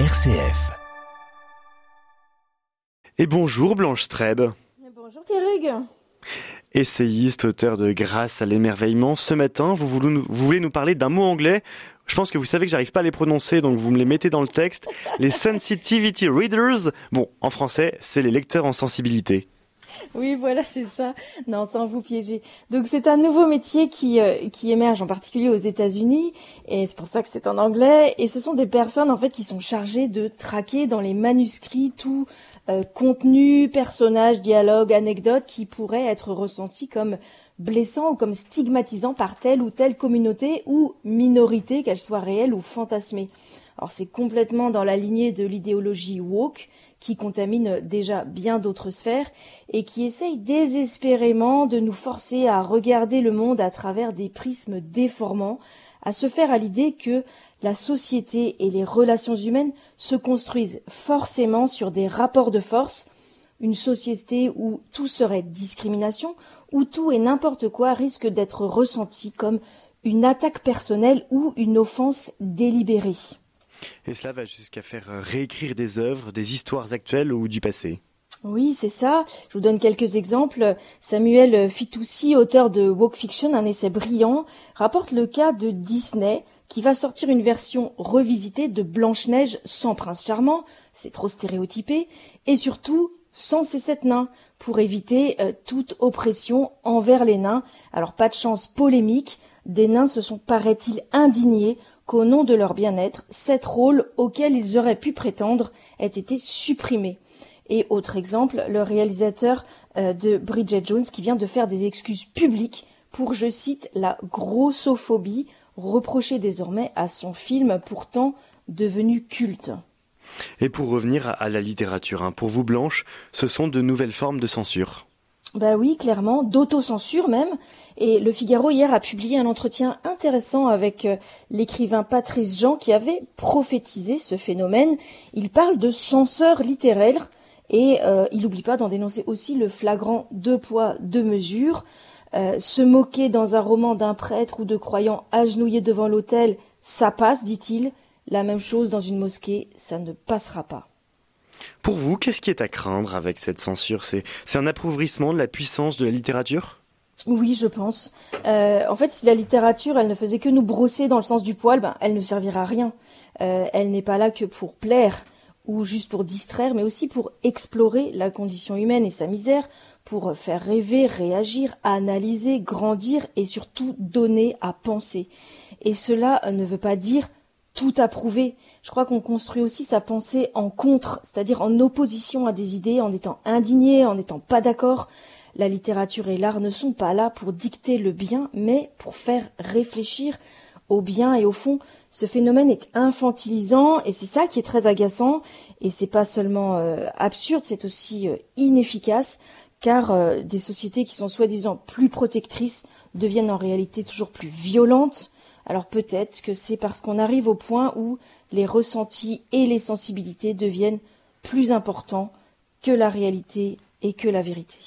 RCF. Et bonjour Blanche Streb. Bonjour Pierre Essayiste, auteur de Grâce à l'émerveillement, ce matin, vous voulez, nous, vous voulez nous parler d'un mot anglais. Je pense que vous savez que j'arrive pas à les prononcer, donc vous me les mettez dans le texte. Les sensitivity readers. Bon, en français, c'est les lecteurs en sensibilité. Oui, voilà, c'est ça. Non, sans vous piéger. Donc c'est un nouveau métier qui euh, qui émerge en particulier aux États-Unis et c'est pour ça que c'est en anglais et ce sont des personnes en fait qui sont chargées de traquer dans les manuscrits tout euh, contenu, personnage, dialogue, anecdote qui pourrait être ressenti comme blessant ou comme stigmatisant par telle ou telle communauté ou minorité, qu'elle soit réelle ou fantasmée. Alors c'est complètement dans la lignée de l'idéologie woke qui contamine déjà bien d'autres sphères et qui essaye désespérément de nous forcer à regarder le monde à travers des prismes déformants, à se faire à l'idée que la société et les relations humaines se construisent forcément sur des rapports de force, une société où tout serait discrimination, où tout et n'importe quoi risque d'être ressenti comme une attaque personnelle ou une offense délibérée. Et cela va jusqu'à faire réécrire des œuvres, des histoires actuelles ou du passé. Oui, c'est ça. Je vous donne quelques exemples. Samuel Fitoussi, auteur de Woke Fiction, un essai brillant, rapporte le cas de Disney, qui va sortir une version revisitée de Blanche-Neige sans prince charmant, c'est trop stéréotypé, et surtout sans ces sept nains, pour éviter euh, toute oppression envers les nains. Alors pas de chance polémique, des nains se sont, paraît-il, indignés qu'au nom de leur bien-être, sept rôles auxquels ils auraient pu prétendre aient été supprimés. Et autre exemple, le réalisateur euh, de Bridget Jones qui vient de faire des excuses publiques pour, je cite, la grossophobie reprochée désormais à son film pourtant devenu culte. Et pour revenir à la littérature, hein, pour vous Blanche, ce sont de nouvelles formes de censure. Ben oui, clairement, d'autocensure même. Et Le Figaro hier a publié un entretien intéressant avec euh, l'écrivain Patrice Jean qui avait prophétisé ce phénomène. Il parle de censeur littéraire et euh, il n'oublie pas d'en dénoncer aussi le flagrant deux poids, deux mesures. Euh, se moquer dans un roman d'un prêtre ou de croyant agenouillé devant l'autel, ça passe, dit-il. La même chose dans une mosquée, ça ne passera pas. Pour vous, qu'est-ce qui est à craindre avec cette censure? C'est un appauvrissement de la puissance de la littérature? Oui, je pense. Euh, en fait, si la littérature, elle ne faisait que nous brosser dans le sens du poil, ben, elle ne servira à rien. Euh, elle n'est pas là que pour plaire ou juste pour distraire, mais aussi pour explorer la condition humaine et sa misère, pour faire rêver, réagir, analyser, grandir et surtout donner à penser. Et cela ne veut pas dire tout approuver. Je crois qu'on construit aussi sa pensée en contre, c'est-à-dire en opposition à des idées, en étant indigné, en n'étant pas d'accord. La littérature et l'art ne sont pas là pour dicter le bien, mais pour faire réfléchir au bien et au fond. Ce phénomène est infantilisant et c'est ça qui est très agaçant et c'est pas seulement euh, absurde, c'est aussi euh, inefficace car euh, des sociétés qui sont soi-disant plus protectrices deviennent en réalité toujours plus violentes. Alors peut-être que c'est parce qu'on arrive au point où les ressentis et les sensibilités deviennent plus importants que la réalité et que la vérité.